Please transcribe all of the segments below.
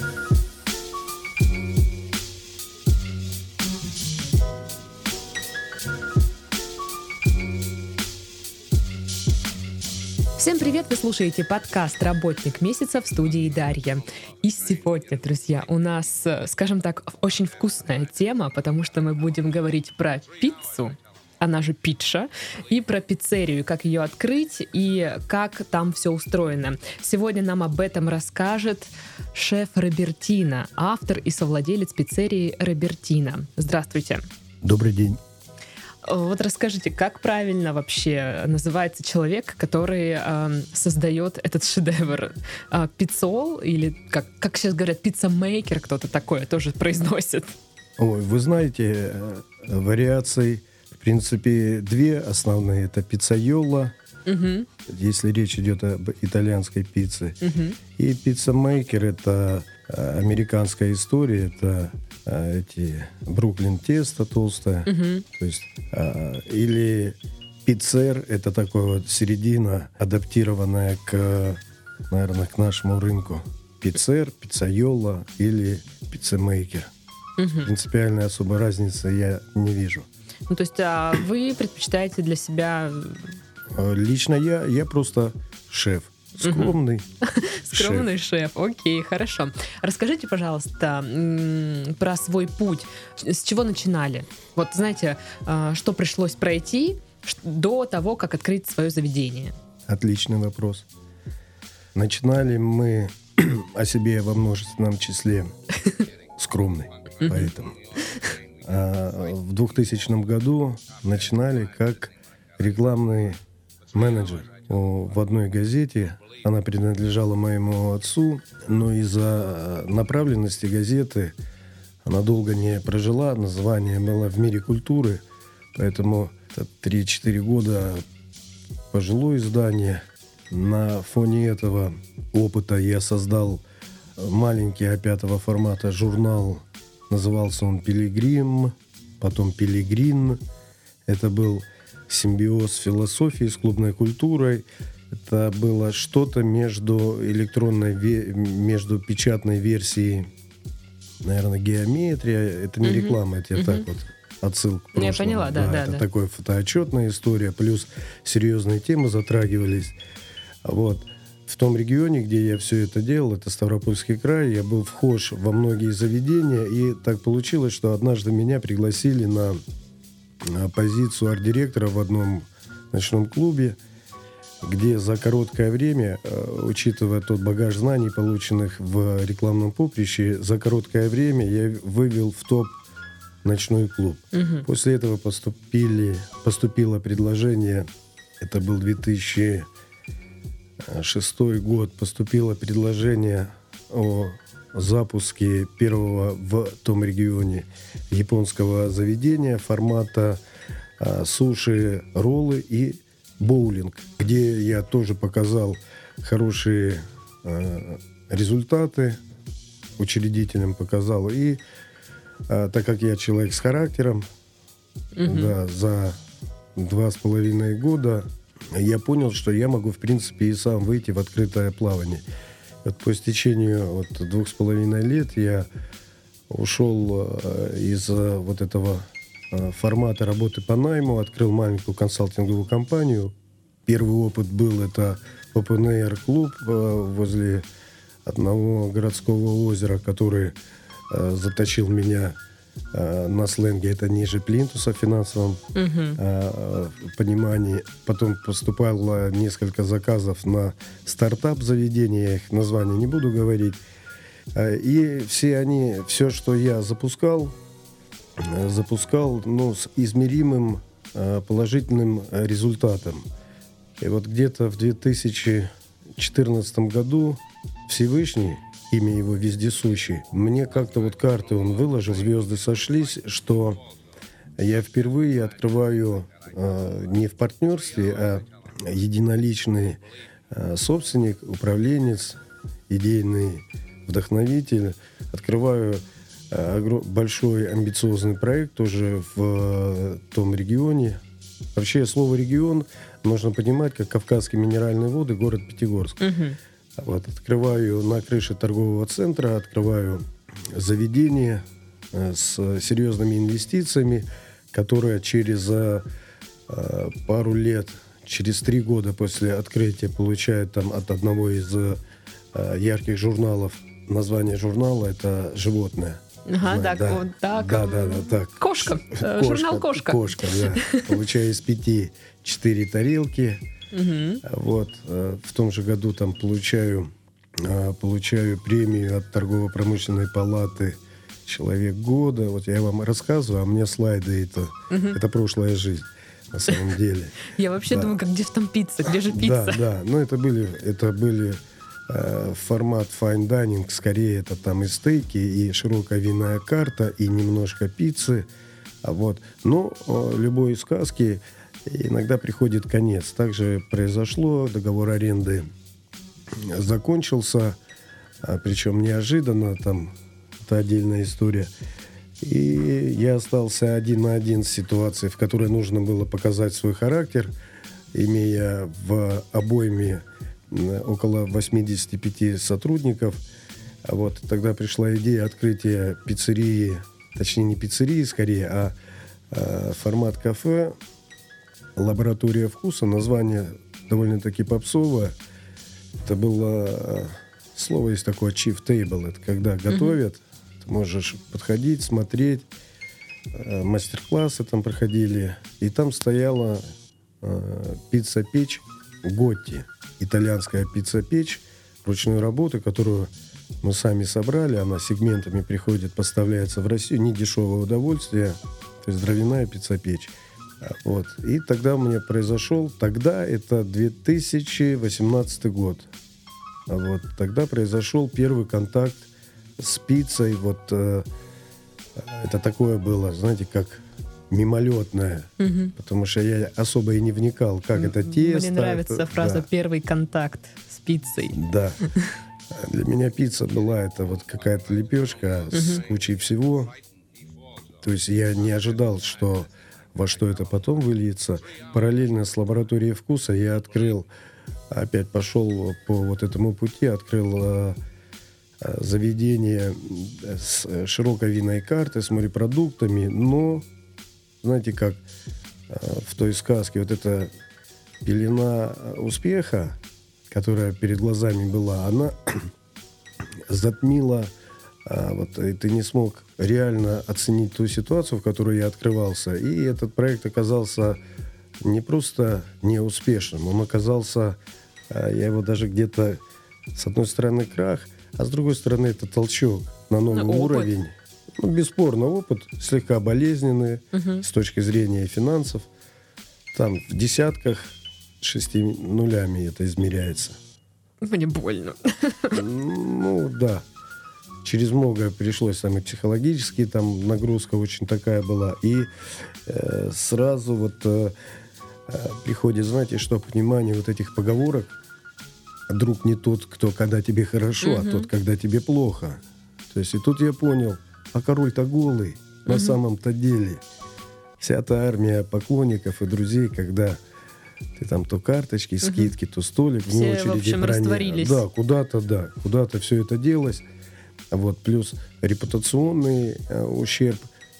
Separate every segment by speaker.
Speaker 1: Всем привет! Вы слушаете подкаст «Работник месяца» в студии Дарья. И сегодня, друзья, у нас, э, скажем так, очень вкусная тема, потому что мы будем говорить про пиццу, она же питша, и про пиццерию, как ее открыть и как там все устроено. Сегодня нам об этом расскажет шеф Робертина, автор и совладелец пиццерии Робертина. Здравствуйте.
Speaker 2: Добрый день.
Speaker 1: Вот расскажите, как правильно вообще называется человек, который э, создает этот шедевр? Э, пиццол или, как, как сейчас говорят, пиццамейкер, кто-то такое тоже произносит?
Speaker 2: Ой, вы знаете, э, вариаций, принципе, две основные. Это пиццайоло, угу. если речь идет об итальянской пицце. Угу. И пиццамейкер — это э, американская история, это а, эти Бруклин тесто толстое, угу. то есть а, или пиццер это такое вот середина адаптированная к, наверное, к нашему рынку. Пиццер, пиццайоло или пиццемейкер. Угу. Принципиальной особой разницы я не вижу.
Speaker 1: Ну, то есть а вы предпочитаете для себя...
Speaker 2: А, лично я, я просто шеф. Скромный.
Speaker 1: Скромный шеф. Окей, хорошо. Расскажите, пожалуйста, про свой путь. С чего начинали? Вот знаете, а, что пришлось пройти до того, как открыть свое заведение?
Speaker 2: Отличный вопрос. Начинали мы о себе во множественном числе скромный, поэтому. А в 2000 году начинали как рекламный менеджер в одной газете она принадлежала моему отцу, но из-за направленности газеты она долго не прожила. Название было «В мире культуры», поэтому 3-4 года пожилое издание. На фоне этого опыта я создал маленький А5 формата журнал. Назывался он «Пилигрим», потом «Пилигрин». Это был симбиоз философии с клубной культурой. Это было что-то между электронной, между печатной версией, наверное, геометрия. Это не реклама, это я так вот отсылку.
Speaker 1: Ну, я поняла, да, да.
Speaker 2: да
Speaker 1: это
Speaker 2: да. такая фотоотчетная история, плюс серьезные темы затрагивались. Вот. В том регионе, где я все это делал, это Ставропольский край, я был вхож во многие заведения, и так получилось, что однажды меня пригласили на позицию арт-директора в одном ночном клубе – где за короткое время, э, учитывая тот багаж знаний, полученных в рекламном поприще, за короткое время я вывел в топ ночной клуб. Угу. После этого поступили, поступило предложение, это был 2006 год, поступило предложение о запуске первого в том регионе японского заведения формата а, суши, роллы и боулинг, где я тоже показал хорошие э, результаты, учредителям показал. И э, так как я человек с характером, угу. да, за два с половиной года я понял, что я могу, в принципе, и сам выйти в открытое плавание. Вот по истечению вот, двух с половиной лет я ушел э, из э, вот этого Э, формата работы по найму, открыл маленькую консалтинговую компанию. Первый опыт был это Open Air клуб возле одного городского озера, который заточил меня на сленге это ниже плинтуса в финансовом uh понимании. Потом поступало несколько заказов на стартап заведения, я их название не буду говорить. И все они, все, что я запускал, Э, запускал ну, с измеримым э, положительным результатом. И вот где-то в 2014 году Всевышний, имя его вездесущий, мне как-то вот карты он выложил, звезды сошлись, что я впервые открываю э, не в партнерстве, а единоличный э, собственник, управленец, идейный вдохновитель, открываю большой амбициозный проект тоже в э, том регионе. Вообще слово регион нужно понимать как Кавказские минеральные воды, город Пятигорск. Угу. Вот, открываю на крыше торгового центра, открываю заведение э, с серьезными инвестициями, которое через э, пару лет, через три года после открытия получает там от одного из э, ярких журналов название журнала это животное.
Speaker 1: Ага, так,
Speaker 2: да.
Speaker 1: вот так.
Speaker 2: Да, да, да, так.
Speaker 1: Кошка. Э,
Speaker 2: Кошка,
Speaker 1: Журнал «Кошка».
Speaker 2: Кошка, да. Получаю из пяти четыре тарелки.
Speaker 1: Мгм.
Speaker 2: Вот. э, В том же году там получаю, э, получаю премию от торгово-промышленной палаты «Человек года». Вот я вам рассказываю, а мне слайды это, это прошлая жизнь на самом деле.
Speaker 1: Я вообще
Speaker 2: Да.
Speaker 1: думаю, как где же там пицца, где же
Speaker 2: Да,
Speaker 1: пицца?
Speaker 2: да. Но это были, это были э, формат fine dining, скорее это там и стейки, и широкая винная карта, и немножко пиццы. А вот. Но э, любой сказки иногда приходит конец. Также произошло, договор аренды закончился, а, причем неожиданно, там это отдельная история. И я остался один на один с ситуацией, в которой нужно было показать свой характер, имея в обойме около 85 сотрудников. А вот тогда пришла идея открытия пиццерии, точнее не пиццерии скорее, а, а, формат кафе, лаборатория вкуса, название довольно-таки попсовое. Это было э, слово есть такое chief table, это когда готовят, ты можешь подходить, смотреть, э, мастер-классы там проходили, и там стояла э, пицца-печь Готти, итальянская пицца-печь ручной работы, которую мы сами собрали, она сегментами приходит, поставляется в Россию, не дешевое удовольствие, то есть дровяная пицца-печь. Вот. И тогда у меня произошел, тогда это 2018 год. Вот. Тогда произошел первый контакт с пиццей. Вот э, это такое было, знаете, как мимолетное.
Speaker 1: Мгм.
Speaker 2: Потому что я особо и не вникал, как это тесто.
Speaker 1: Мне нравится
Speaker 2: это-
Speaker 1: фраза
Speaker 2: да.
Speaker 1: «первый контакт с пиццей».
Speaker 2: Да. Для меня пицца была это вот какая-то лепешка с кучей всего. То есть я не ожидал, что во что это потом выльется. Параллельно с лабораторией вкуса я открыл, опять пошел по вот этому пути, открыл э, э, заведение м, с э, широкой винной картой, с морепродуктами, но, знаете, как э, в той сказке, вот эта пелена э, успеха, которая перед глазами была, она затмила, вот, и ты не смог реально оценить ту ситуацию, в которой я открывался. И этот проект оказался не просто неуспешным, он оказался, а, я его даже где-то, с одной стороны, крах, а с другой стороны, это толчок на новый
Speaker 1: Опыт.
Speaker 2: уровень. Ну, бесспорно, опыт слегка болезненный
Speaker 1: Мгм.
Speaker 2: с точки зрения финансов. Там в десятках шести нулями это измеряется.
Speaker 1: Мне больно.
Speaker 2: Ну, да. Через многое пришлось там и психологически, там нагрузка очень такая была. И э, сразу вот э, э, приходит, знаете, что понимание вот этих поговорок. Друг не тот, кто когда тебе хорошо, а
Speaker 1: Мгм.
Speaker 2: тот, когда тебе плохо. То есть и тут я понял, а король-то голый на
Speaker 1: Мгм.
Speaker 2: самом-то деле. Вся та армия поклонников и друзей, когда ты там то карточки, скидки, то столик
Speaker 1: Все,
Speaker 2: вне
Speaker 1: в
Speaker 2: очереди
Speaker 1: общем,
Speaker 2: брони.
Speaker 1: растворились.
Speaker 2: Да, куда-то, да, куда-то все это делось. Вот, плюс репутационный э, ущерб.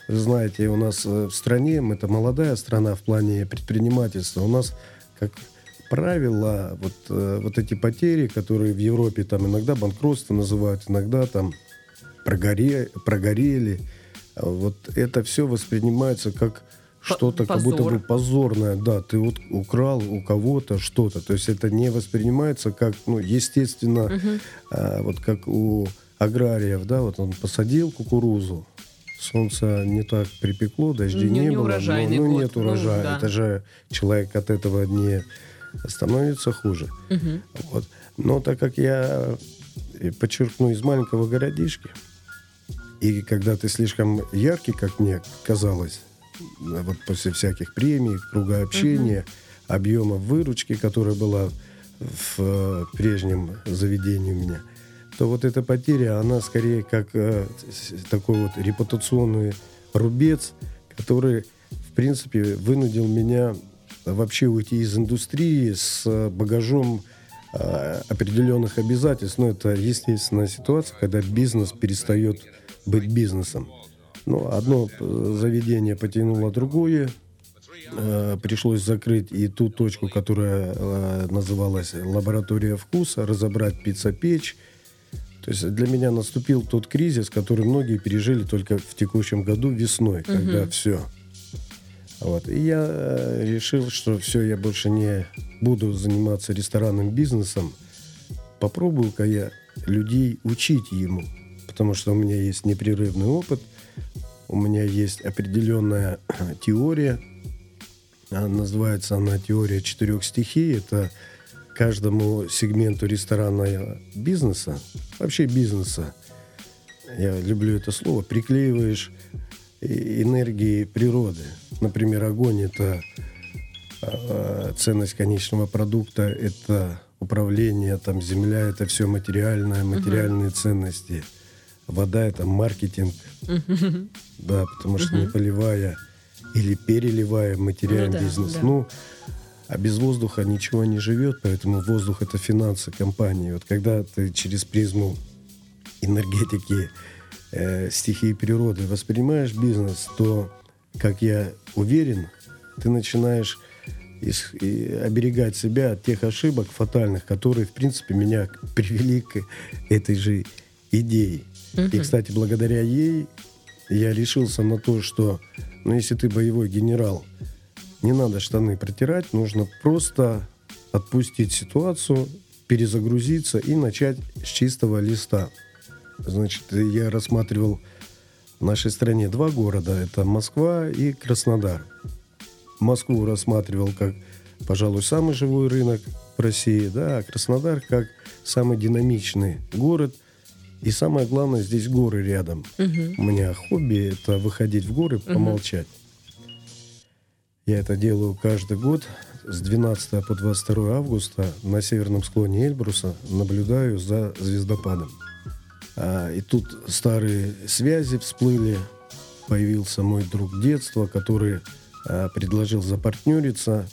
Speaker 2: Знаете, у нас э, в стране, мы это молодая страна в плане предпринимательства, у нас, как правило, вот, э, вот эти потери, которые в Европе там иногда банкротство называют, иногда там прогоре, прогорели, а вот это все воспринимается как что-то как будто бы позорное. Да, ты вот украл у кого-то что-то. То есть это не воспринимается как, ну, естественно,
Speaker 1: Мгм.
Speaker 2: а, вот как у аграриев, да, вот он посадил кукурузу, солнце не так припекло, дождей
Speaker 1: Не-
Speaker 2: не,
Speaker 1: не
Speaker 2: было,
Speaker 1: урожайный
Speaker 2: ну, ну,
Speaker 1: год,
Speaker 2: нет
Speaker 1: ну,
Speaker 2: урожая.
Speaker 1: да.
Speaker 2: Это же человек от этого не становится хуже.
Speaker 1: Мгм.
Speaker 2: Вот. Но так как я, э, подчеркну, из маленького городишки, и когда ты слишком яркий, как мне казалось, вот после всяких премий, круга общения, объема выручки, которая была в э, прежнем заведении у меня, то вот эта потеря, она скорее как э, такой вот репутационный рубец, который, в принципе, вынудил меня вообще уйти из индустрии с э, багажом а, определенных обязательств. Но это естественная ситуация, когда бизнес перестает быть бизнесом. Ну, одно заведение потянуло другое, э, пришлось закрыть и ту точку, которая э, называлась лаборатория вкуса, разобрать пицца-печь. То есть для меня наступил тот кризис, который многие пережили только в текущем году весной, угу. когда все. Вот. И я э, решил, что все, я больше не буду заниматься ресторанным бизнесом. Попробую-ка я людей учить ему, потому что у меня есть непрерывный опыт, у меня есть определенная теория, называется она теория четырех стихий. Это каждому сегменту ресторанного бизнеса, вообще бизнеса, я люблю это слово, приклеиваешь энергии природы. Например, огонь – это а, ценность конечного продукта, это управление, там земля – это все материальное, материальные uh-huh. ценности. Вода – это маркетинг, uh-huh. да, потому что uh-huh. не поливая или переливая, теряем ну, да, бизнес. Да. Ну, а без воздуха ничего не живет, поэтому воздух это финансы компании. Вот когда ты через призму энергетики, э, стихии природы воспринимаешь бизнес, то, как я уверен, ты начинаешь из, и оберегать себя от тех ошибок фатальных, которые, в принципе, меня привели к этой же идее. Угу. И, кстати, благодаря ей я решился на то, что но если ты боевой генерал, не надо штаны протирать, нужно просто отпустить ситуацию, перезагрузиться и начать с чистого листа. Значит, я рассматривал в нашей стране два города. Это Москва и Краснодар. Москву рассматривал как, пожалуй, самый живой рынок в России, да, а Краснодар как самый динамичный город – и самое главное, здесь горы рядом. Угу. У меня хобби это выходить в горы, помолчать. Угу. Я это делаю каждый год. С 12 по 22 августа на северном склоне Эльбруса наблюдаю за звездопадом. А, и тут старые связи всплыли. Появился мой друг детства, который а, предложил запартнериться,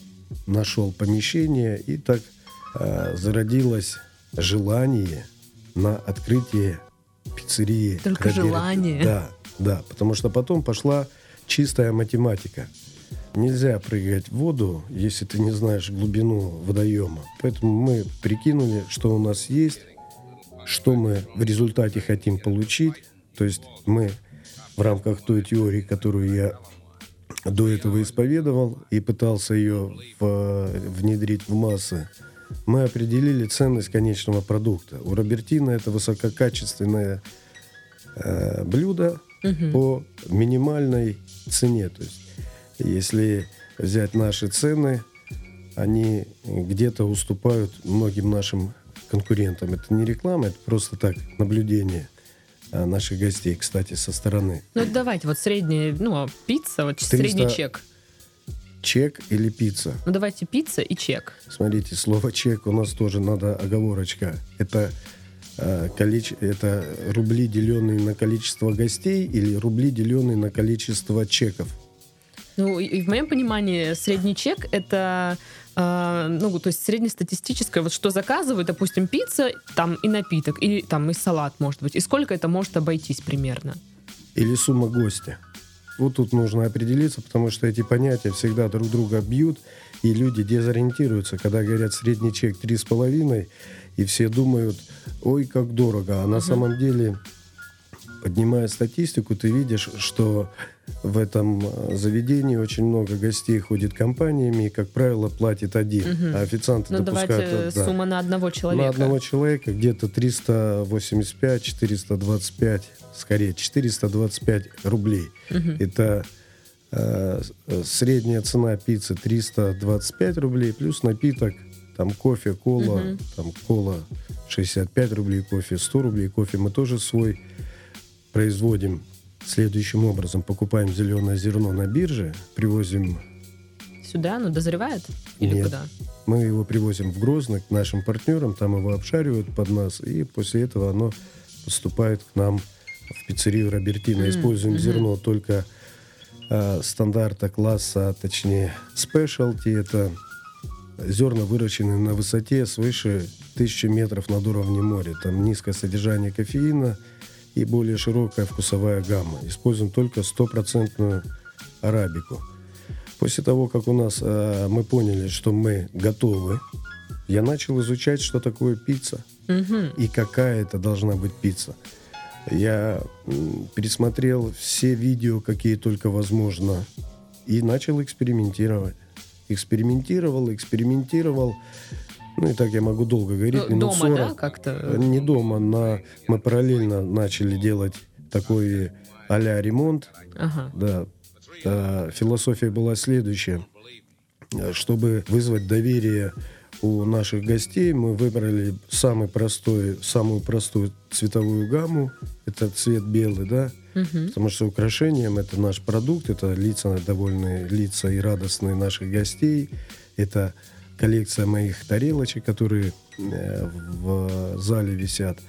Speaker 2: нашел помещение, и так а, зародилось желание – на открытие пиццерии.
Speaker 1: Только Роберт. желание.
Speaker 2: Да, да, потому что потом пошла чистая математика. Нельзя прыгать в воду, если ты не знаешь глубину водоема. Поэтому мы прикинули, что у нас есть, что мы в результате хотим получить. То есть мы в рамках той теории, которую я до этого исповедовал и пытался ее в, внедрить в массы, мы определили ценность конечного продукта. У Робертина это высококачественное э, блюдо угу. по минимальной цене. То есть, если взять наши цены, они где-то уступают многим нашим конкурентам. Это не реклама, это просто так наблюдение э, наших гостей, кстати, со стороны.
Speaker 1: Ну давайте, вот средняя, ну, пицца, вот 300, средний чек
Speaker 2: чек или пицца?
Speaker 1: Ну давайте пицца и чек.
Speaker 2: Смотрите, слово чек у нас тоже надо оговорочка. Это э, количе... это рубли, деленные на количество гостей, или рубли, деленные на количество чеков?
Speaker 1: Ну, и в моем понимании средний чек это э, ну, то есть среднестатистическое, вот что заказывают, допустим, пицца, там и напиток, или там и салат, может быть, и сколько это может обойтись примерно?
Speaker 2: Или сумма гостя. Вот тут нужно определиться, потому что эти понятия всегда друг друга бьют, и люди дезориентируются, когда говорят средний чек три с половиной, и все думают, ой, как дорого. А на самом деле, поднимая статистику, ты видишь, что в этом э, заведении очень много гостей ходит компаниями, и, как правило, платит один, угу. а официанты ну, допускают...
Speaker 1: Давайте да, сумма на одного человека.
Speaker 2: На одного человека где-то 385-425 скорее 425 рублей. Угу. Это э, средняя цена пиццы 325 рублей, плюс напиток, там кофе, кола, угу. там кола 65 рублей, кофе 100 рублей, кофе мы тоже свой производим следующим образом. Покупаем зеленое зерно на бирже, привозим...
Speaker 1: Сюда оно дозревает? Или
Speaker 2: Нет.
Speaker 1: куда?
Speaker 2: Мы его привозим в Грозно к нашим партнерам, там его обшаривают под нас, и после этого оно поступает к нам в пиццерию Робертино. Mm-hmm. Используем mm-hmm. зерно только э, стандарта класса, точнее спешлти. Это зерна выращены на высоте свыше 1000 метров над уровнем моря. Там низкое содержание кофеина и более широкая вкусовая гамма. Используем только стопроцентную арабику. После того, как у нас э, мы поняли, что мы готовы, я начал изучать, что такое пицца
Speaker 1: Мгм.
Speaker 2: и какая это должна быть пицца. Я пересмотрел все видео, какие только возможно, и начал экспериментировать. Экспериментировал, экспериментировал. Ну и так я могу долго говорить.
Speaker 1: Ну,
Speaker 2: минут
Speaker 1: Дома,
Speaker 2: 40.
Speaker 1: да, как-то?
Speaker 2: Не дома, на... мы параллельно начали делать такой а-ля ремонт.
Speaker 1: Ага.
Speaker 2: Да. А, философия была следующая. Э, Чтобы вызвать доверие у наших гостей, мы выбрали самый простой, самую простую цветовую гамму. Это цвет белый, да?
Speaker 1: Мгм.
Speaker 2: Потому что украшением это наш продукт, это лица, довольные лица и радостные наших гостей. Это коллекция моих тарелочек, которые э, в зале висят.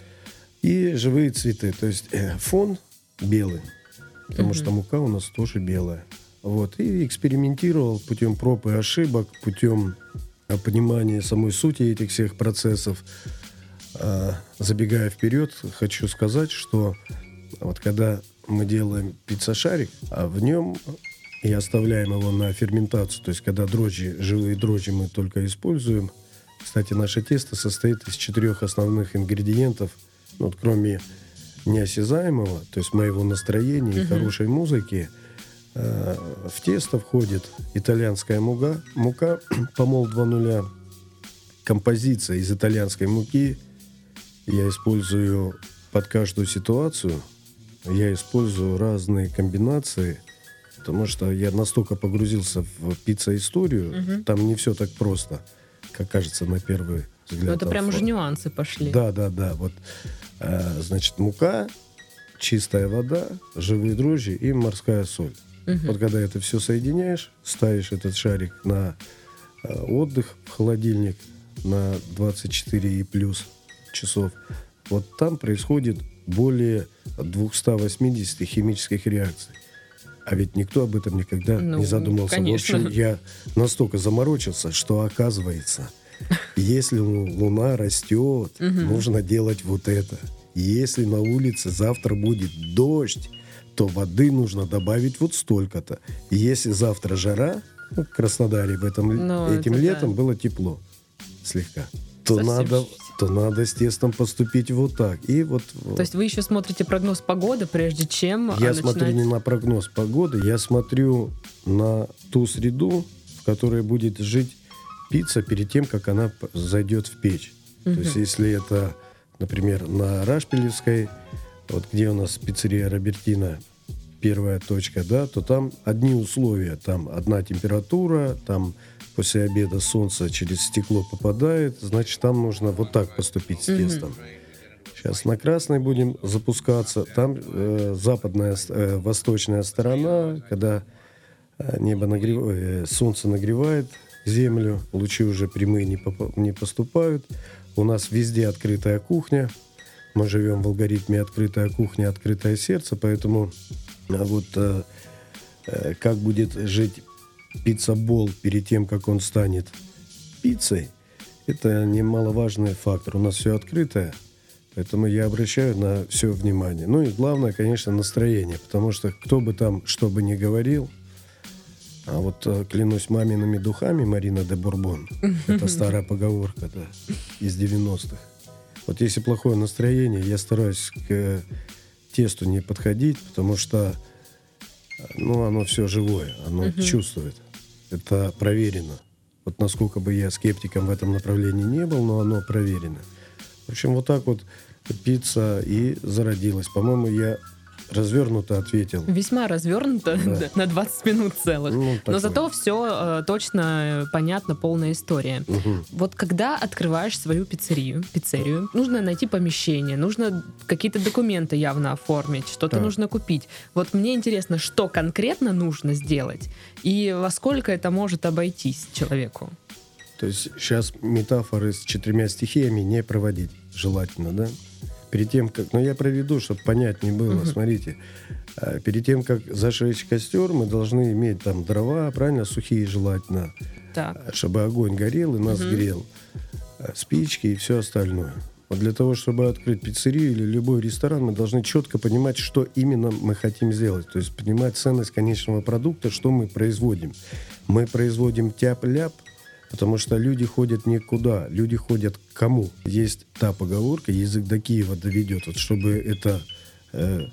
Speaker 2: И живые цветы. То есть э, фон белый, потому
Speaker 1: Мгм.
Speaker 2: что мука у нас тоже белая. Вот. И экспериментировал путем проб и ошибок, путем э, понимания самой сути этих всех процессов. Забегая вперед, хочу сказать, что вот когда мы делаем пицца-шарик, а в нем и оставляем его на ферментацию, то есть когда дрожжи, живые дрожжи мы только используем. Кстати, наше тесто состоит из четырех основных ингредиентов, ну, вот кроме неосязаемого, то есть моего настроения и хорошей музыки, э, в тесто входит итальянская мука, мука помол 2.0, композиция из итальянской муки. Я использую под каждую ситуацию, я использую разные комбинации, потому что я настолько погрузился в пицца-историю,
Speaker 1: Мгм.
Speaker 2: там не все так просто, как кажется на первый взгляд.
Speaker 1: Ну, это прям уже нюансы пошли.
Speaker 2: да, да, да. Вот, э, значит, мука, чистая вода, живые дрожжи и морская соль.
Speaker 1: Мгм.
Speaker 2: Вот когда это все соединяешь, ставишь этот шарик на э, отдых в холодильник на 24 и плюс часов, вот там происходит более 280 химических реакций. А ведь никто об этом никогда
Speaker 1: Ну,
Speaker 2: не задумался.
Speaker 1: конечно.
Speaker 2: В общем, я настолько заморочился, что оказывается, если лу- луна растет, нужно делать вот это. Если на улице завтра будет дождь, то воды нужно добавить вот столько-то. Если завтра жара, ну, в Краснодаре в этом,
Speaker 1: Ну,
Speaker 2: этим
Speaker 1: это
Speaker 2: летом
Speaker 1: да.
Speaker 2: было тепло слегка, то
Speaker 1: Совсем
Speaker 2: надо. То надо с тестом поступить вот так. И вот
Speaker 1: То есть вы еще смотрите прогноз погоды, прежде чем а,
Speaker 2: я смотрю
Speaker 1: начинать-
Speaker 2: не на прогноз погоды, я смотрю на ту среду, в которой будет жить пицца перед тем, как она зайдет в печь. То есть, если это, например, на Рашпилевской, вот где у нас пиццерия Робертина, первая точка, да, то там одни условия. Там одна температура, там после обеда солнце через стекло попадает, значит, там нужно вот так поступить с тестом. Сейчас на красной будем запускаться. Там э, западная, э, восточная сторона, когда э, небо нагрев... э, солнце нагревает землю, лучи уже прямые не, попа- не поступают. У нас везде открытая кухня. Мы живем в алгоритме открытая кухня, открытое сердце, поэтому э, вот э, э, как будет жить пицца-бол перед тем, как он станет пиццей, это немаловажный фактор. У нас все открытое, поэтому я обращаю на все внимание. Ну и главное, конечно, настроение, потому что кто бы там что бы ни говорил, а вот э, клянусь мамиными духами Марина де Бурбон, это старая поговорка да, из 90-х. Вот если плохое настроение, я стараюсь к э, тесту не подходить, потому что ну, оно все живое, оно чувствует. Это проверено. Вот насколько бы я скептиком в этом направлении не был, но оно проверено. В общем, вот так вот пицца и зародилась. По-моему, я развернуто ответил.
Speaker 1: Весьма развернуто
Speaker 2: Да.
Speaker 1: на 20 минут целых.
Speaker 2: Ну,
Speaker 1: Но
Speaker 2: такое.
Speaker 1: зато все точно э, понятно, полная история.
Speaker 2: Мгм.
Speaker 1: Вот когда открываешь свою пиццерию, пиццерию, нужно найти помещение, нужно какие-то документы явно оформить, что-то
Speaker 2: Так.
Speaker 1: нужно купить. Вот мне интересно, что конкретно нужно сделать и во сколько это может обойтись человеку.
Speaker 2: То есть сейчас метафоры с четырьмя стихиями не проводить желательно, да? Перед тем, как... Ну, я проведу, чтобы понятнее было. Угу. Смотрите, а, перед тем, как зажечь костер, мы должны иметь там дрова, правильно, сухие желательно, так. чтобы огонь горел и нас угу. грел, а, спички и все остальное. Вот для того, чтобы открыть пиццерию или любой ресторан, мы должны четко понимать, что именно мы хотим сделать. То есть понимать ценность конечного продукта, что мы производим. Мы производим тяп-ляп, потому что люди ходят никуда, люди ходят к кому. Есть та поговорка, язык до Киева доведет, вот чтобы это, э,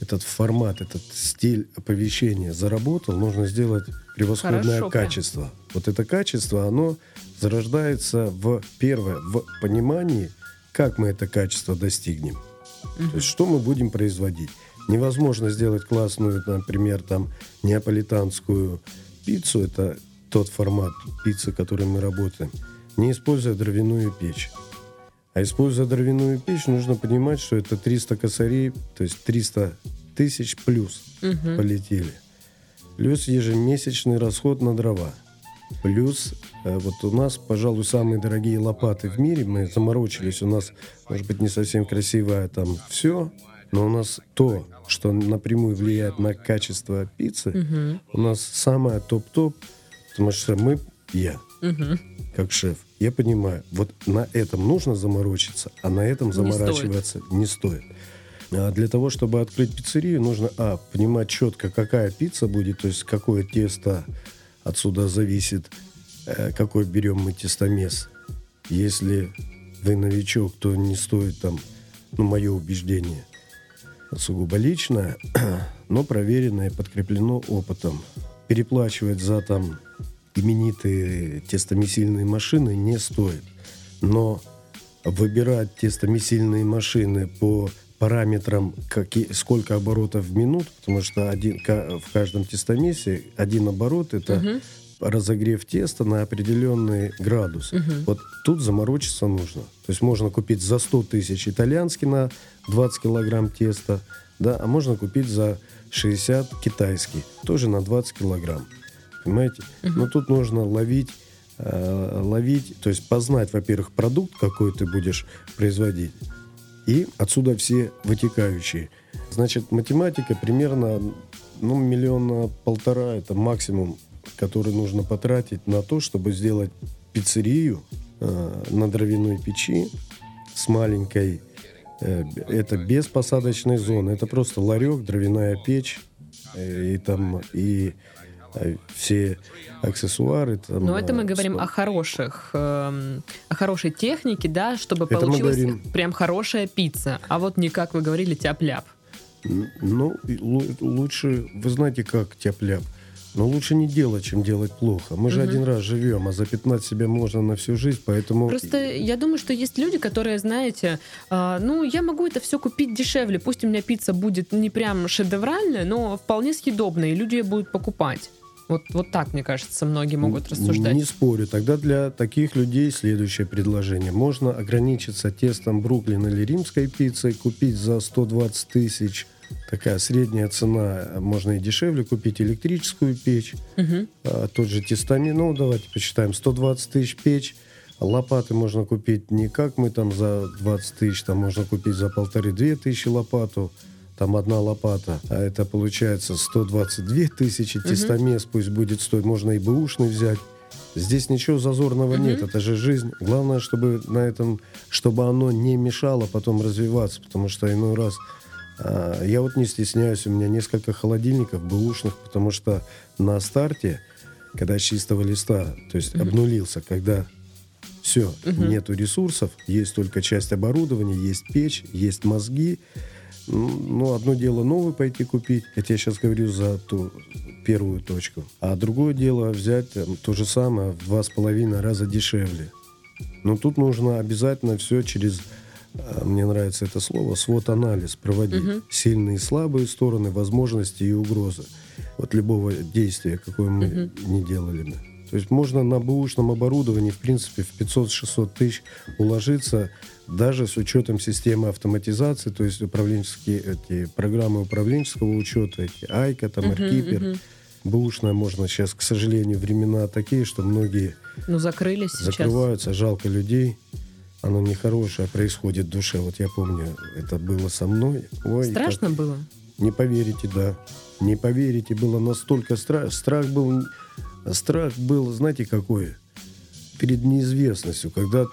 Speaker 2: этот формат, этот стиль оповещения заработал, нужно сделать превосходное Хорошо, качество. Прям. Вот это качество, оно зарождается в первое, в понимании как мы это качество достигнем? Угу. То есть что мы будем производить? Невозможно сделать классную, например, там неаполитанскую пиццу, это тот формат пиццы, которым мы работаем, не используя дровяную печь. А используя дровяную печь, нужно понимать, что это 300 косарей, то есть 300 тысяч плюс угу. полетели. Плюс ежемесячный расход на дрова. Плюс э, вот у нас, пожалуй, самые дорогие лопаты в мире. Мы заморочились. У нас, может быть, не совсем красивое там все, но у нас то, что напрямую влияет на качество пиццы, угу. у нас самое топ-топ, потому что мы, я, угу. как шеф, я понимаю, вот на этом нужно заморочиться, а на этом заморачиваться не стоит. Не стоит. А для того, чтобы открыть пиццерию, нужно, а, понимать четко, какая пицца будет, то есть какое тесто Отсюда зависит, э, какой берем мы тестомес. Если вы новичок, то не стоит там, ну, мое убеждение, сугубо личное, но проверенное, подкреплено опытом. Переплачивать за там именитые тестомесильные машины не стоит. Но выбирать тестомесильные машины по параметрам, какие, сколько оборотов в минуту, потому что один, в каждом тестомесе один оборот это угу. разогрев теста на определенный градус. Угу. Вот тут заморочиться нужно. То есть можно купить за 100 тысяч итальянский на 20 килограмм теста, да, а можно купить за 60 китайский, тоже на 20 килограмм. Понимаете? Угу. Но тут нужно ловить э, ловить, то есть познать, во-первых, продукт, какой ты будешь производить, и отсюда все вытекающие. Значит, математика примерно ну, миллиона полтора – это максимум, который нужно потратить на то, чтобы сделать пиццерию э, на дровяной печи с маленькой, э, это без посадочной зоны, это просто ларек, дровяная печь, э, и там и все аксессуары. Там,
Speaker 1: Но это мы а, говорим что... о хороших, э, о хорошей технике, да, чтобы это получилась говорим... прям хорошая пицца. А вот не как вы говорили, тяп-ляп.
Speaker 2: Ну, лучше, вы знаете, как тяп-ляп. Но лучше не делать, чем делать плохо. Мы же угу. один раз живем, а запятнать себя можно на всю жизнь, поэтому...
Speaker 1: Просто я думаю, что есть люди, которые, знаете, э, ну, я могу это все купить дешевле. Пусть у меня пицца будет не прям шедевральная, но вполне съедобная, и люди ее будут покупать. Вот, вот так, мне кажется, многие могут рассуждать.
Speaker 2: Не спорю. Тогда для таких людей следующее предложение. Можно ограничиться тестом Бруклин или римской пиццей, купить за 120 тысяч такая средняя цена, можно и дешевле купить электрическую печь, угу. а, тот же тестами, ну давайте посчитаем, 120 тысяч печь, лопаты можно купить не как мы там за 20 тысяч, там можно купить за полторы-две тысячи лопату, там одна лопата, а это получается 122 тысячи, угу. тестомес пусть будет стоить, можно и бэушный взять. Здесь ничего зазорного угу. нет, это же жизнь. Главное, чтобы на этом, чтобы оно не мешало потом развиваться, потому что иной раз а, я вот не стесняюсь, у меня несколько холодильников бэушных, потому что на старте, когда чистого листа, то есть угу. обнулился, когда все, угу. нету ресурсов, есть только часть оборудования, есть печь, есть мозги, ну, одно дело новый пойти купить, это я сейчас говорю за ту первую точку. А другое дело взять там, то же самое в два с половиной раза дешевле. Но тут нужно обязательно все через, а, мне нравится это слово, свод-анализ проводить. Угу. Сильные и слабые стороны, возможности и угрозы. Вот любого действия, какое мы угу. не делали бы. То есть можно на бэушном оборудовании, в принципе, в 500-600 тысяч уложиться, даже с учетом системы автоматизации, то есть управленческие эти программы управленческого учета, эти Айка, там, Аркипер. Uh-huh, uh-huh. Бэушная можно сейчас, к сожалению, времена такие, что многие
Speaker 1: ну, закрылись
Speaker 2: закрываются,
Speaker 1: сейчас.
Speaker 2: жалко людей. оно нехорошее происходит в душе. Вот я помню, это было со мной. Ой,
Speaker 1: Страшно
Speaker 2: как-
Speaker 1: было?
Speaker 2: Не поверите, да. Не поверите, было настолько страх. Страх был, страх был, знаете, какой? Перед неизвестностью. Когда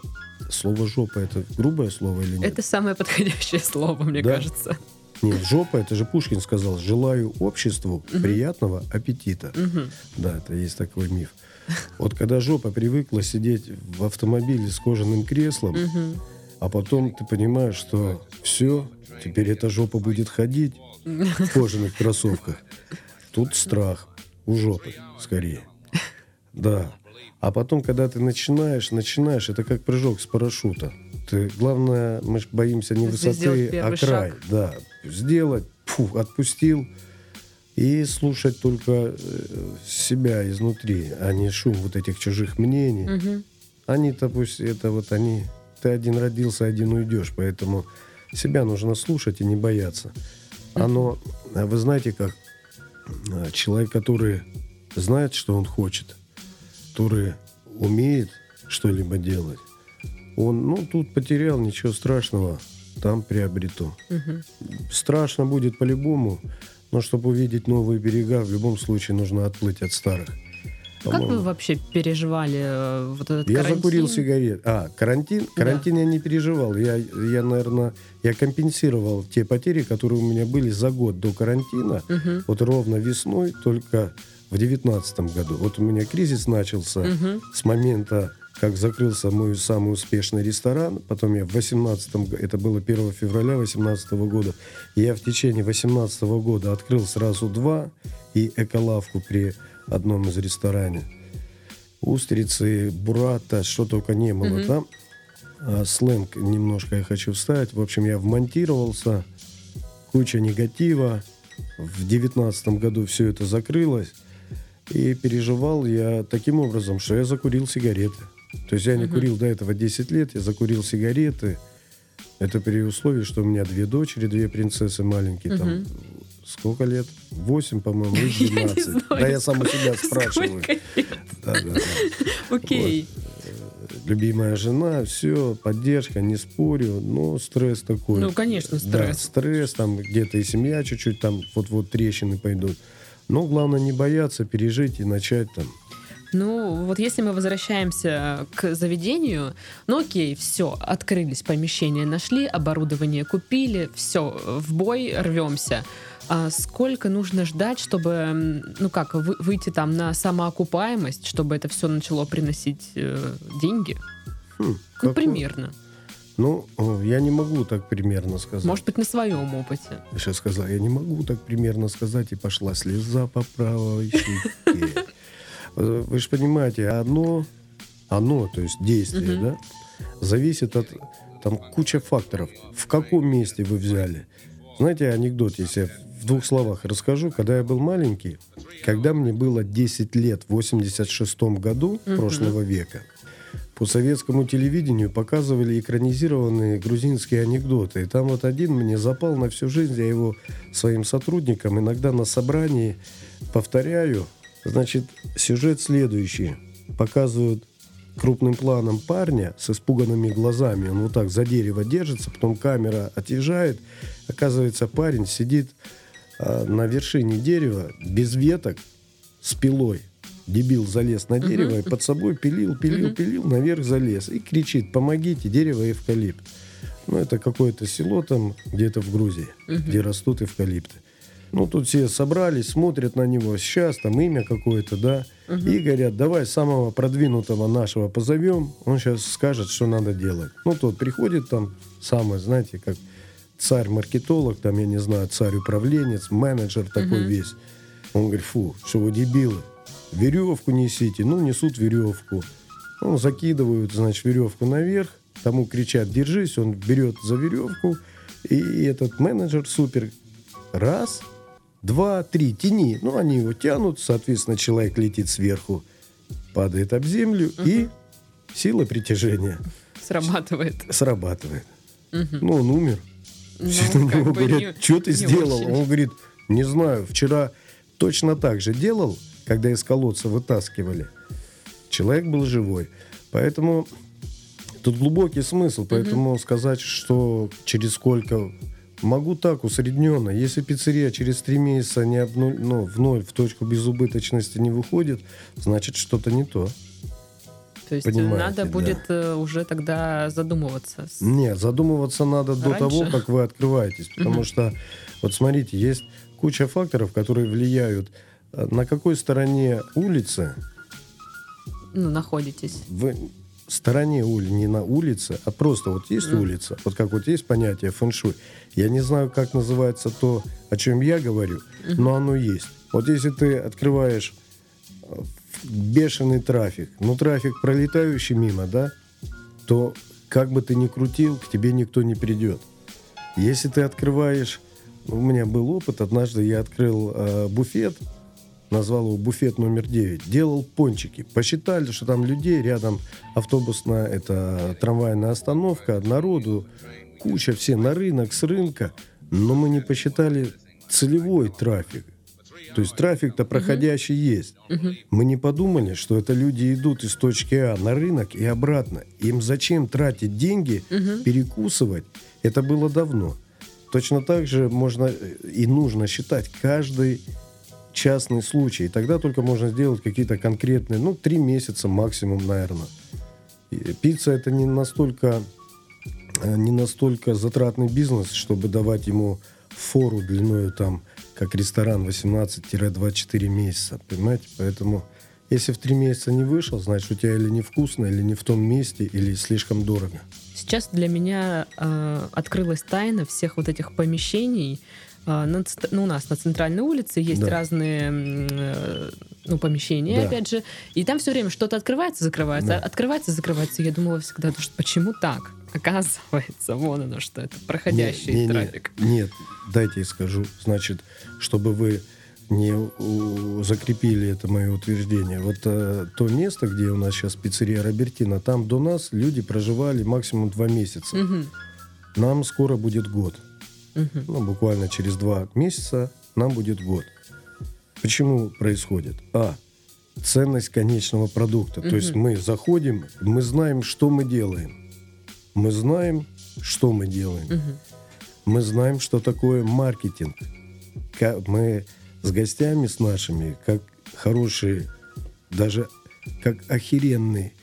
Speaker 2: слово жопа это грубое слово или нет?
Speaker 1: Это самое подходящее слово, мне
Speaker 2: Да.
Speaker 1: кажется.
Speaker 2: Нет, жопа, это же Пушкин сказал, желаю обществу приятного аппетита.
Speaker 1: Мгм.
Speaker 2: Да, это есть такой миф. Вот когда жопа привыкла сидеть в автомобиле с кожаным креслом,
Speaker 1: Мгм.
Speaker 2: а потом ты понимаешь, что все, теперь эта жопа будет ходить в кожаных кроссовках. Тут страх у жопы, скорее. Да. А потом, когда ты начинаешь, начинаешь, это как прыжок с парашюта. Ты, главное, мы боимся не высоты, а край.
Speaker 1: шаг.
Speaker 2: Да. Сделать, фу, отпустил. И слушать только э, себя изнутри, а не шум вот этих чужих мнений.
Speaker 1: Мгм.
Speaker 2: Они-то пусть это вот они... Ты один родился, один уйдешь, поэтому себя нужно слушать и не бояться. Оно, а вы знаете, как а, человек, который знает, что он хочет, который умеет что-либо делать, он, ну, тут потерял, ничего страшного, там приобрету.
Speaker 1: Мгм.
Speaker 2: Страшно будет по-любому, но чтобы увидеть новые берега, в любом случае нужно отплыть от старых.
Speaker 1: Как вы вообще переживали э, вот этот
Speaker 2: Я
Speaker 1: карантин?
Speaker 2: закурил сигарет. А, карантин? Карантин я не переживал. Я, я, наверное, я компенсировал те потери, которые у меня были за год до карантина.
Speaker 1: Мгм.
Speaker 2: Вот ровно весной, только в девятнадцатом году. Вот у меня кризис начался
Speaker 1: Мгм.
Speaker 2: с момента, как закрылся мой самый успешный ресторан. Потом я в 18 это было 1 февраля 18 года. Я в течение 18 года открыл сразу два и эколавку при одном из ресторанов. Устрицы, бурата, что только не было там. А, сленг немножко я хочу вставить. В общем, я вмонтировался. Куча негатива. В девятнадцатом году все это закрылось. И переживал я таким образом, что я закурил сигареты. То есть я не
Speaker 1: Мгм.
Speaker 2: курил до этого 10 лет, я закурил сигареты. Это при условии, что у меня две дочери, две принцессы маленькие. Там,
Speaker 1: Мгм.
Speaker 2: Сколько лет? 8, по-моему, и
Speaker 1: Я не
Speaker 2: 12.
Speaker 1: знаю,
Speaker 2: да, я сам у себя спрашиваю. Да, да, да.
Speaker 1: Окей.
Speaker 2: Любимая жена, все, поддержка, не спорю, но стресс такой.
Speaker 1: Ну, конечно,
Speaker 2: Да,
Speaker 1: стресс.
Speaker 2: стресс, там где-то и семья чуть-чуть, там вот-вот трещины пойдут. Но главное не бояться, пережить и начать там.
Speaker 1: Ну, вот если мы возвращаемся к заведению, ну окей, все, открылись помещения, нашли, оборудование купили, все, в бой рвемся. А сколько нужно ждать, чтобы, ну как, вы- выйти там на самоокупаемость, чтобы это все начало приносить э, деньги?
Speaker 2: Хм,
Speaker 1: Ну, примерно.
Speaker 2: Ну, я не могу так примерно сказать.
Speaker 1: Может быть, на своем опыте.
Speaker 2: Я сейчас сказал, я не могу так примерно сказать, и пошла слеза по правой щеке. Вы же понимаете, оно, оно, то есть действие,
Speaker 1: Мгм.
Speaker 2: да, зависит от там куча факторов. В каком месте вы взяли? Знаете, анекдот, если я в двух словах расскажу. Когда я был маленький, когда мне было 10 лет, в 86 году
Speaker 1: Мгм.
Speaker 2: прошлого века, по советскому телевидению показывали экранизированные грузинские анекдоты. И там вот один мне запал на всю жизнь. Я его своим сотрудникам иногда на собрании повторяю. Значит, сюжет следующий. Показывают крупным планом парня с испуганными глазами. Он вот так за дерево держится, потом камера отъезжает. Оказывается, парень сидит а, на вершине дерева без веток с пилой. Дебил залез на дерево и под собой пилил, пилил,
Speaker 1: Мгм.
Speaker 2: пилил, наверх залез. И кричит, помогите, дерево эвкалипт. Ну, это какое-то село там где-то в Грузии,
Speaker 1: Мгм.
Speaker 2: где растут эвкалипты. Ну, тут все собрались, смотрят на него. Сейчас там имя какое-то, да.
Speaker 1: Мгм.
Speaker 2: И говорят, давай самого продвинутого нашего позовем. Он сейчас скажет, что надо делать. Ну, тот приходит там, самый, знаете, как царь-маркетолог, там, я не знаю, царь-управленец, менеджер такой
Speaker 1: Мгм.
Speaker 2: весь. Он говорит, фу, что вы дебилы, веревку несите. Ну, несут веревку. Ну, закидывают, значит, веревку наверх. Тому кричат, держись. Он берет за веревку. И этот менеджер супер. Раз, два, три, тяни. Ну, они его тянут. Соответственно, человек летит сверху, падает об землю. И сила притяжения
Speaker 1: Срабатывает.
Speaker 2: срабатывает.
Speaker 1: Мгм.
Speaker 2: Ну, он умер.
Speaker 1: Ну,
Speaker 2: Все на него говорят,
Speaker 1: не-
Speaker 2: что ты сделал?
Speaker 1: очень.
Speaker 2: Он говорит, не знаю, вчера точно так же делал, когда из колодца вытаскивали. Человек был живой. Поэтому Тут глубокий смысл, поэтому сказать, что через сколько Могу так, усредненно. Если пиццерия через три месяца не обну... ну, в ноль, в точку безубыточности не выходит, значит что-то не то.
Speaker 1: То есть Понимаете, надо будет да. уже тогда задумываться.
Speaker 2: Нет, задумываться надо Раньше? до того, как вы открываетесь. Потому что, вот смотрите, есть куча факторов, которые влияют, э, на какой стороне улицы
Speaker 1: ну, находитесь.
Speaker 2: Вы стороне улицы, не на улице, а просто вот есть mm. улица, вот как вот есть понятие фэншуй. Я не знаю, как называется то, о чем я говорю, mm-hmm. но оно есть. Вот если ты открываешь э, бешеный трафик, ну трафик пролетающий мимо, да, то как бы ты ни крутил, к тебе никто не придет. Если ты открываешь, у меня был опыт, однажды я открыл э, буфет, назвал его буфет номер 9, делал пончики. Посчитали, что там людей рядом автобусная, это трамвайная остановка, народу, куча, все на рынок, с рынка. Но мы не посчитали целевой трафик. То есть трафик-то проходящий uh-huh. есть. Uh-huh. Мы не подумали, что это люди идут из точки А на рынок и обратно. Им зачем тратить деньги, uh-huh. перекусывать? Это было давно. Точно так же можно и нужно считать каждый частный случай. И тогда только можно сделать какие-то конкретные, ну, три месяца максимум, наверное. И пицца это не настолько, э, не настолько затратный бизнес, чтобы давать ему фору длиною там, как ресторан 18-24 месяца, понимаете? Поэтому если в три месяца не вышел, значит, у тебя или невкусно, или не в том месте, или слишком дорого.
Speaker 1: Сейчас для меня э, открылась тайна всех вот этих помещений, на, ну, у нас на центральной улице есть да. разные э, ну, помещения, да. опять же, и там все время что-то открывается, закрывается, да. открывается, закрывается. Я думала всегда, что почему так? Оказывается, вон оно что, это проходящий не, не, трафик.
Speaker 2: Нет, нет, дайте я скажу. Значит, чтобы вы не закрепили это мое утверждение. Вот а, то место, где у нас сейчас пиццерия Робертина, там до нас люди проживали максимум два месяца. Угу. Нам скоро будет год. Угу. Ну, буквально через два месяца нам будет год. Почему происходит? А. Ценность конечного продукта. Угу. То есть мы заходим, мы знаем, что мы делаем. Мы знаем, что мы делаем. Угу. Мы знаем, что такое маркетинг. Мы с гостями, с нашими, как хорошие, даже как охеренный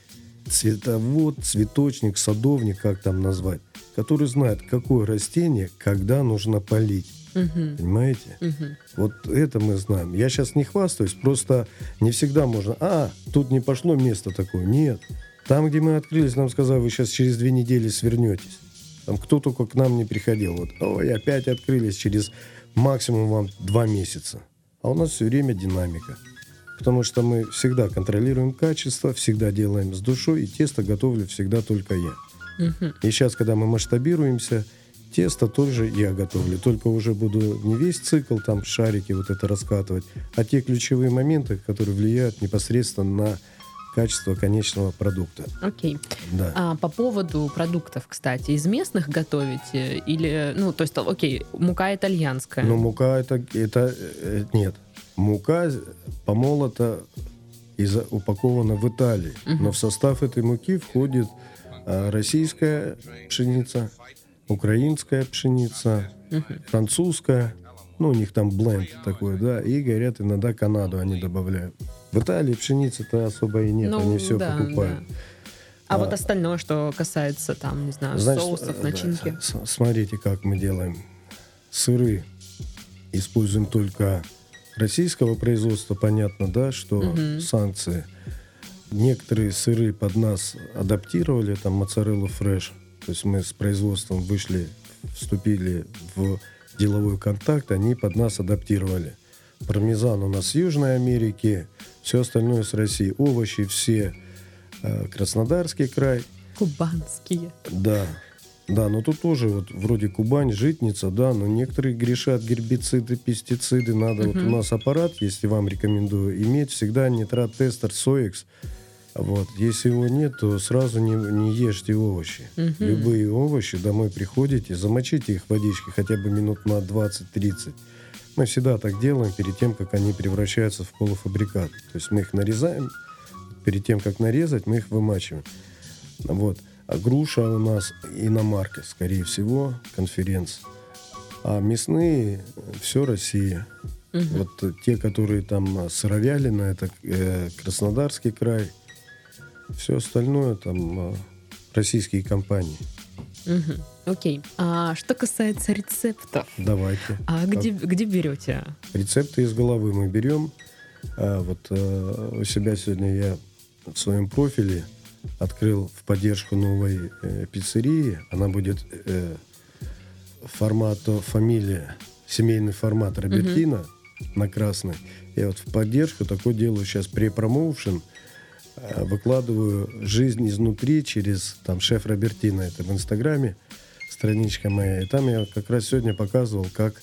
Speaker 2: цветовод, цветочник, садовник, как там назвать, который знает, какое растение, когда нужно полить. Угу. Понимаете? Угу. Вот это мы знаем. Я сейчас не хвастаюсь, просто не всегда можно. А, тут не пошло место такое. Нет. Там, где мы открылись, нам сказали, вы сейчас через две недели свернетесь. Там кто только к нам не приходил. Вот, ой, опять открылись через максимум вам два месяца. А у нас все время динамика потому что мы всегда контролируем качество, всегда делаем с душой, и тесто готовлю всегда только я. Угу. И сейчас, когда мы масштабируемся, тесто тоже я готовлю, только уже буду не весь цикл, там шарики вот это раскатывать, а те ключевые моменты, которые влияют непосредственно на качество конечного продукта.
Speaker 1: Окей. Да. А, по поводу продуктов, кстати, из местных готовите или, ну, то есть, окей, мука итальянская?
Speaker 2: Ну, мука это, это э, нет, мука помолота и упакована в Италии. Угу. Но в состав этой муки входит российская пшеница, украинская пшеница, французская. Ну, у них там бленд такой, да. И, говорят, иногда Канаду они добавляют. В Италии пшеницы-то особо и нет, ну, они все да, покупают. Да.
Speaker 1: А, а вот остальное, что касается там, не знаю, значит, соусов, начинки.
Speaker 2: Да, смотрите, как мы делаем. Сыры используем только российского производства понятно, да, что угу. санкции. Некоторые сыры под нас адаптировали, там моцарелла фреш. То есть мы с производством вышли, вступили в деловой контакт, они под нас адаптировали. Пармезан у нас с Южной Америки, все остальное с России. Овощи все э, Краснодарский край.
Speaker 1: Кубанские.
Speaker 2: Да. Да, но тут тоже вот вроде Кубань, житница, да, но некоторые грешат гербициды, пестициды. Надо, угу. вот у нас аппарат, если вам рекомендую иметь, всегда нитрат-тестер СОЭКС. Вот. Если его нет, то сразу не, не ешьте овощи. Угу. Любые овощи домой приходите, замочите их в водичке хотя бы минут на 20-30. Мы всегда так делаем перед тем, как они превращаются в полуфабрикат. То есть мы их нарезаем, перед тем, как нарезать, мы их вымачиваем. Вот. А груша у нас иномарка, скорее всего, конференц. А мясные все Россия.
Speaker 1: Мгм.
Speaker 2: Вот те, которые там Сыровялина, это э, Краснодарский край. Все остальное там а, российские компании.
Speaker 1: Окей. А что касается рецептов,
Speaker 2: Давайте.
Speaker 1: а где, где берете?
Speaker 2: Рецепты из головы мы берем. А, вот э, у себя сегодня я в своем профиле открыл в поддержку новой э, пиццерии. Она будет э, формата фамилия, семейный формат Робертина на красной. Я вот в поддержку такой делаю сейчас пре-промоушен. Э, Выкладываю жизнь изнутри через там шеф Робертина, это в Инстаграме, страничка моя. И там я как раз сегодня показывал, как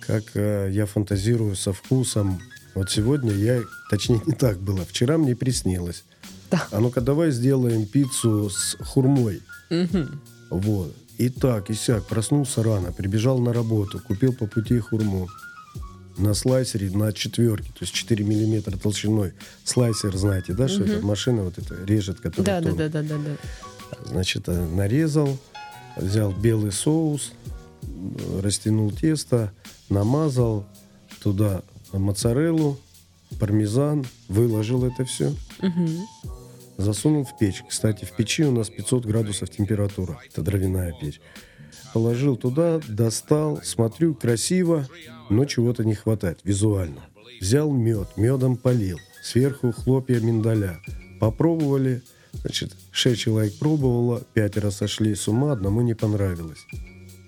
Speaker 2: как э, я фантазирую со вкусом. Вот сегодня я, точнее не так было, вчера мне приснилось.
Speaker 1: Да.
Speaker 2: А ну-ка давай сделаем пиццу с хурмой.
Speaker 1: Мгм.
Speaker 2: Вот. И так, и сяк, проснулся рано, прибежал на работу, купил по пути хурму. На слайсере на четверке, то есть 4 миллиметра толщиной. Слайсер, знаете, да, что
Speaker 1: Мгм.
Speaker 2: это машина вот эта режет, которая
Speaker 1: Да, да,
Speaker 2: тонко.
Speaker 1: да, да, да, да.
Speaker 2: Значит, э, нарезал, взял белый соус, растянул тесто, намазал туда моцареллу, пармезан, выложил это все,
Speaker 1: Мгм.
Speaker 2: засунул в печь. Кстати, в печи у нас 500 градусов температура, это дровяная печь. Положил туда, достал, смотрю, красиво, но чего-то не хватает визуально. Взял мед, медом полил, сверху хлопья миндаля. Попробовали, значит, шесть человек пробовало, пятеро сошли с ума, одному не понравилось.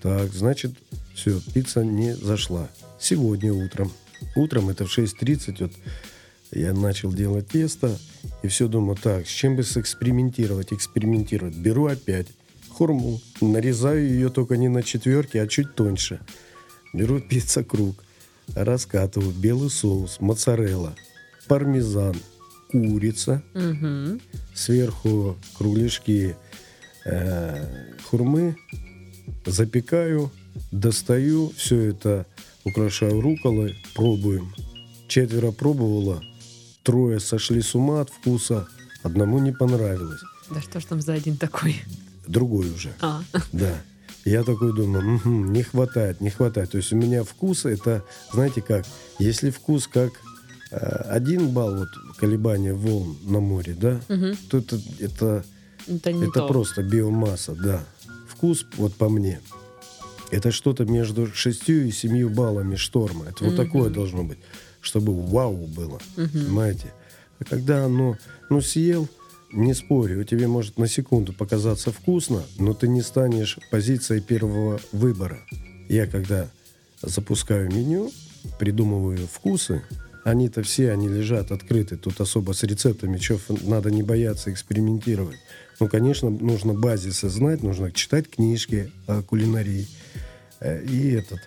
Speaker 2: Так, значит, все, пицца не зашла. Сегодня утром. Утром это в 6.30 вот я начал делать тесто, и все думаю, так, с чем бы сэкспериментировать, экспериментировать. Беру опять хурму, нарезаю ее только не на четверки, а чуть тоньше. Беру пицца круг, раскатываю белый соус, моцарелла, пармезан, курица,
Speaker 1: Мгм.
Speaker 2: сверху кругляшки э, хурмы, запекаю, достаю, все это украшаю руколой, пробуем. Четверо пробовало, трое сошли с ума от вкуса, одному не понравилось,
Speaker 1: Да что ж там за один такой?
Speaker 2: Другой уже.
Speaker 1: А,
Speaker 2: Да. Я такой думаю, «Мгм, не хватает, не хватает. То есть у меня вкус это, знаете как, если вкус как э, один балл вот колебания волн на море, да,
Speaker 1: Мгм.
Speaker 2: то это, это,
Speaker 1: это
Speaker 2: это
Speaker 1: то.
Speaker 2: просто биомасса, да. Вкус, вот по мне, это что-то между шестью и семью баллами шторма. Это вот
Speaker 1: Мгм.
Speaker 2: такое должно быть, чтобы вау было,
Speaker 1: Мгм.
Speaker 2: понимаете? А когда оно, ну, съел, не спорю, тебе может на секунду показаться вкусно, но ты не станешь позицией первого выбора. Я когда запускаю меню, придумываю вкусы, они-то все, они лежат открыты, тут особо с рецептами, что надо не бояться экспериментировать. Ну, конечно, нужно базисы знать, нужно читать книжки о кулинарии. Э, И этот.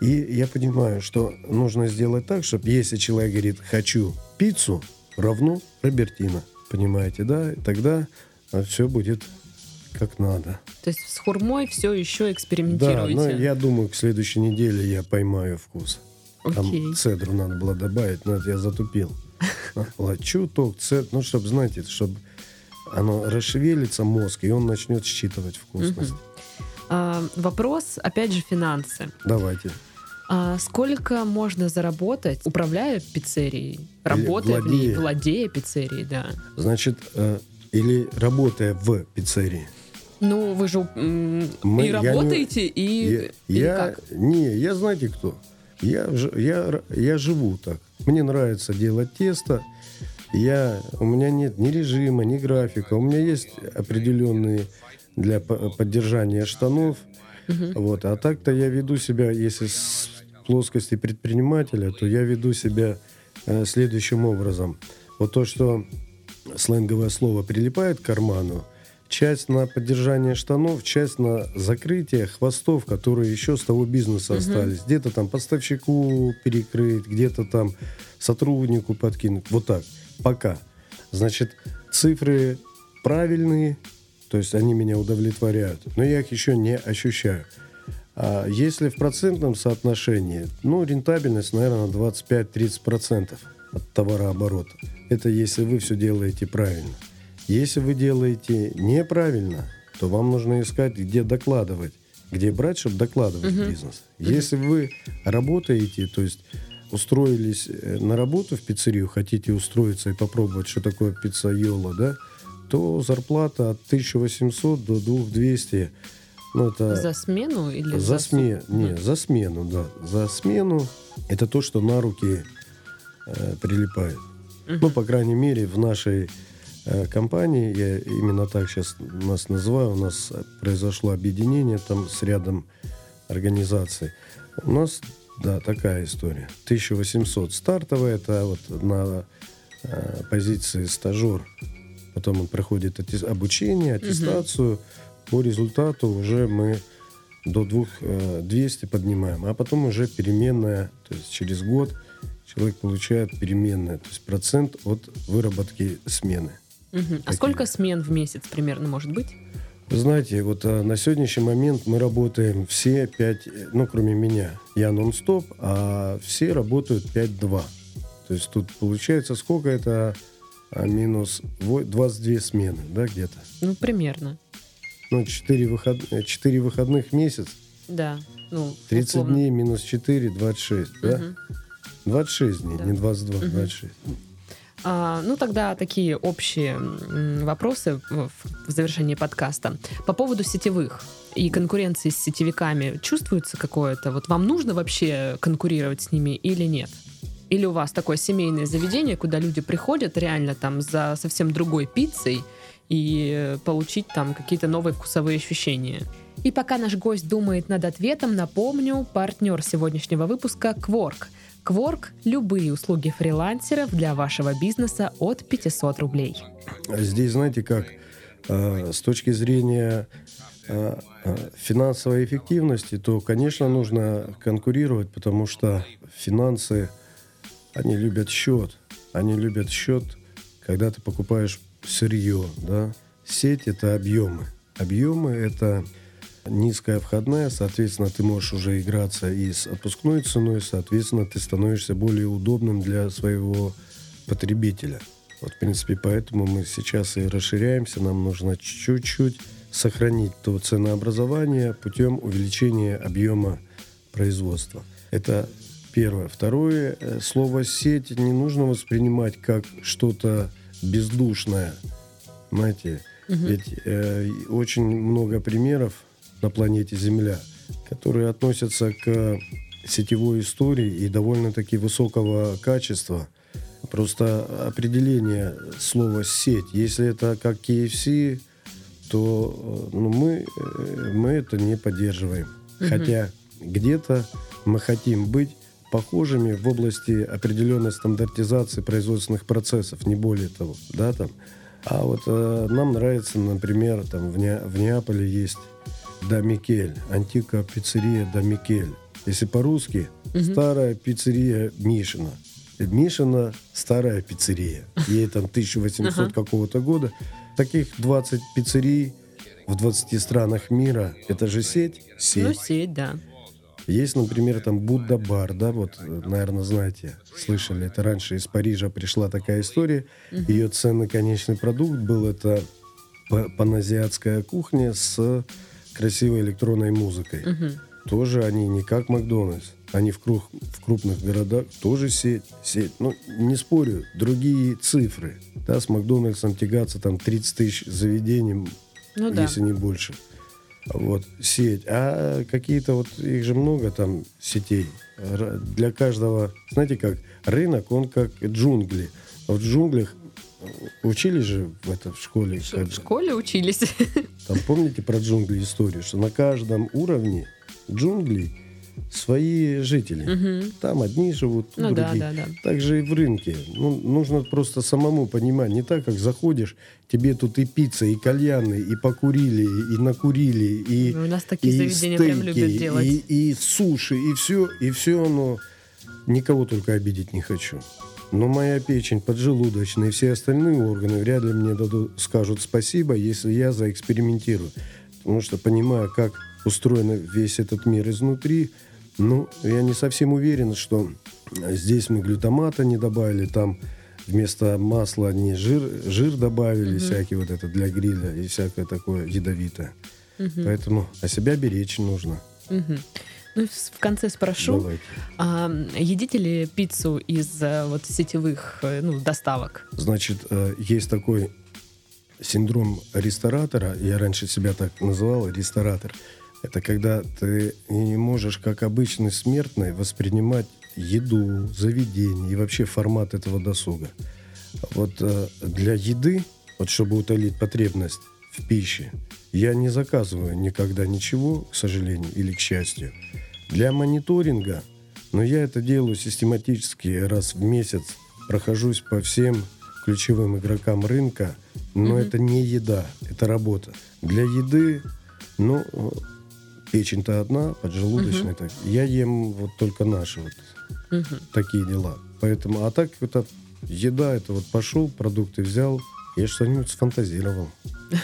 Speaker 2: И я понимаю, что нужно сделать так, чтобы если человек говорит «хочу пиццу», равно Робертина. Понимаете, да? И тогда все будет как надо.
Speaker 1: То есть с хурмой все еще
Speaker 2: Да,
Speaker 1: экспериментируете.
Speaker 2: но я думаю, к следующей неделе я поймаю вкус. Там цедру надо было добавить, но это я затупил. А, Чуток, цедр, ну, чтобы, знаете, чтобы оно расшевелится мозг, и он начнет считывать вкусность.
Speaker 1: А, вопрос, опять же, финансы.
Speaker 2: Давайте.
Speaker 1: А сколько можно заработать, управляя пиццерией? Работая в ней,
Speaker 2: владея.
Speaker 1: владея пиццерией, да.
Speaker 2: Значит, э, или работая в пиццерии.
Speaker 1: Ну, вы же м,
Speaker 2: Мы-
Speaker 1: и
Speaker 2: я не-
Speaker 1: работаете, и,
Speaker 2: Я, я-
Speaker 1: как?
Speaker 2: не, я знаете кто? Я, я, я живу так. Мне нравится делать тесто. Я, у меня нет ни режима, ни графика. У меня есть определенные для по- поддержания штанов.
Speaker 1: Мгм.
Speaker 2: Вот. А так-то я веду себя, если с плоскости предпринимателя, то я веду себя э, следующим образом. Вот то, что сленговое слово прилипает к карману, часть на поддержание штанов, часть на закрытие хвостов, которые еще с того бизнеса
Speaker 1: Мгм.
Speaker 2: остались. Где-то там поставщику перекрыть, где-то там сотруднику подкинуть. Вот так. Пока. Значит, цифры правильные, то есть они меня удовлетворяют, но я их еще не ощущаю. А если в процентном соотношении, ну, рентабельность, наверное, 25-30% от товарооборота. Это если вы все делаете правильно. Если вы делаете неправильно, то вам нужно искать, где докладывать, где брать, чтобы докладывать
Speaker 1: Мгм.
Speaker 2: бизнес. Если вы работаете, то есть устроились э, на работу в пиццерию, хотите устроиться и попробовать, что такое пиццайола, да, то зарплата от 1800 до 2200. Ну, это
Speaker 1: За смену или
Speaker 2: за
Speaker 1: су-
Speaker 2: смену, не, за смену, да. За смену это то, что на руки э, прилипает.
Speaker 1: Мгм.
Speaker 2: Ну, по крайней мере, в нашей э, компании, я именно так сейчас нас называю, у нас произошло объединение там с рядом организаций. У нас, да, такая история. 1800 стартовая, это вот на э, позиции стажер. Потом он проходит атти- обучение, аттестацию. По результату уже мы до 200 поднимаем. А потом уже переменная, то есть через год человек получает переменная, то есть процент от выработки смены.
Speaker 1: Мгм. А сколько смен в месяц примерно может быть?
Speaker 2: Вы знаете, вот а, на сегодняшний момент мы работаем все 5, ну, кроме меня, я нон-стоп, а все работают 5-2. То есть тут получается сколько это а, минус во- 22 смены, да, где-то.
Speaker 1: Ну, примерно.
Speaker 2: Ну, 4, выход... 4 выходных в месяц,
Speaker 1: Да. Ну,
Speaker 2: 30
Speaker 1: условно.
Speaker 2: дней минус 4, 26, да?
Speaker 1: Мгм.
Speaker 2: 26 дней,
Speaker 1: Да.
Speaker 2: не 22,
Speaker 1: Мгм.
Speaker 2: 26.
Speaker 1: А, ну, тогда такие общие вопросы в, в завершении подкаста. По поводу сетевых и конкуренции с сетевиками чувствуется какое-то? Вот вам нужно вообще конкурировать с ними или нет? Или у вас такое семейное заведение, куда люди приходят реально там за совсем другой пиццей и э, получить там какие-то новые вкусовые ощущения? И пока наш гость думает над ответом, напомню, партнер сегодняшнего выпуска Quark. Quark – любые услуги фрилансеров для вашего бизнеса от 500 рублей.
Speaker 2: Здесь, знаете, как э, с точки зрения э, финансовой эффективности, то, конечно, нужно конкурировать, потому что финансы, они любят счет. Они любят счет, когда ты покупаешь сырье, да. Сеть – это объемы. Объемы – это низкая входная, соответственно, ты можешь уже играться и с отпускной ценой, соответственно, ты становишься более удобным для своего потребителя. Вот, в принципе, поэтому мы сейчас и расширяемся. Нам нужно чуть-чуть сохранить то ценообразование путем увеличения объема производства. Это первое. Второе, э, слово «сеть» не нужно воспринимать как что-то бездушное. Понимаете?
Speaker 1: Мгм.
Speaker 2: Ведь э, очень много примеров на планете Земля, которые относятся к сетевой истории и довольно-таки высокого качества. Просто определение слова «сеть», если это как KFC, то э, ну, мы, э, мы это не поддерживаем.
Speaker 1: Мгм.
Speaker 2: Хотя где-то мы хотим быть похожими в области определенной стандартизации производственных процессов, не более того, да, там. А вот э, нам нравится, например, там в, Не- в Неаполе есть Да Микель, антика пиццерия Да Микель. Если по-русски,
Speaker 1: Мгм.
Speaker 2: старая пиццерия Мишина. Мишина старая пиццерия. Ей там 1800
Speaker 1: Ага.
Speaker 2: какого-то года. Таких 20 пиццерий в 20 странах мира. Это же сеть? Сеть.
Speaker 1: Ну, сеть, да.
Speaker 2: Есть, например, там Будда бар, да, вот, наверное, знаете, слышали, это раньше из Парижа пришла такая история. Ее ценный конечный продукт был это па- паназиатская кухня с красивой электронной музыкой.
Speaker 1: Мгм.
Speaker 2: Тоже они не как Макдональдс. Они в, круг, в крупных городах тоже сеть, сеть. Ну, не спорю, другие цифры. Да, с Макдональдсом тягаться там 30 тысяч заведений,
Speaker 1: Ну да.
Speaker 2: если не больше. Вот, сеть. А какие-то вот, их же много там сетей. Для каждого, знаете как, рынок, он как джунгли. В джунглях э, учили же в, это, в школе. Как-
Speaker 1: В школе учились.
Speaker 2: Там помните про джунгли историю, что на каждом уровне джунглей свои жители.
Speaker 1: Мгм.
Speaker 2: Там одни живут,
Speaker 1: Ну да,
Speaker 2: другие.
Speaker 1: да, да.
Speaker 2: Так же и в рынке. Ну, нужно просто самому понимать. Не так, как заходишь, тебе тут и пицца, и кальяны, и покурили, и накурили, и,
Speaker 1: У нас такие
Speaker 2: и
Speaker 1: заведения прям
Speaker 2: стейки,
Speaker 1: любят делать.
Speaker 2: и, и суши, и все, и все оно. Никого только обидеть не хочу. Но моя печень, поджелудочная и все остальные органы вряд ли мне дадут, скажут спасибо, если я заэкспериментирую. Потому что понимая, как устроен весь этот мир изнутри, ну, я не совсем уверен, что здесь мы глютамата не добавили, там вместо масла они жир, жир добавили, всякий вот это для гриля и всякое такое ядовитое. Поэтому о себя беречь нужно.
Speaker 1: Мгм. Ну, в конце спрошу, а, едите ли пиццу из э, вот сетевых э, ну, доставок?
Speaker 2: Значит, э, есть такой синдром ресторатора. Я раньше себя так называл, ресторатор. Это когда ты не можешь, как обычный смертный, воспринимать еду, заведение и вообще формат этого досуга. Вот э, для еды, вот чтобы утолить потребность в пище, я не заказываю никогда ничего, к сожалению, или к счастью. Для мониторинга, но я это делаю систематически раз в месяц, прохожусь по всем ключевым игрокам рынка, но это не еда, это работа. Для еды, ну, печень-то одна, поджелудочная, так. Я ем вот только наши вот
Speaker 1: Мгм.
Speaker 2: такие дела. Поэтому, а так это еда, это вот пошел, продукты взял, я что-нибудь сфантазировал.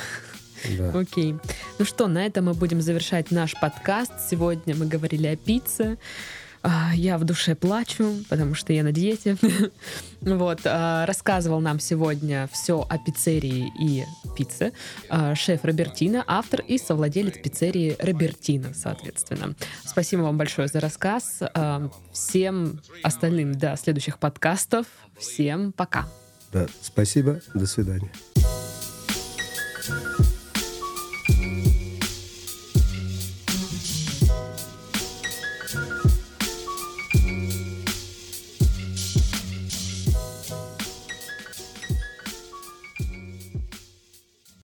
Speaker 2: Да.
Speaker 1: Окей. Ну что, на этом мы будем завершать наш подкаст. Сегодня мы говорили о пицце. А, Я в душе плачу, потому что я на диете. Вот. а, Рассказывал нам сегодня все о пиццерии и пицце. а, Шеф Робертино, автор и совладелец пиццерии Робертино, соответственно. Спасибо вам большое за рассказ. Всем остальным до следующих подкастов. Всем пока.
Speaker 2: Да. Спасибо, до свидания.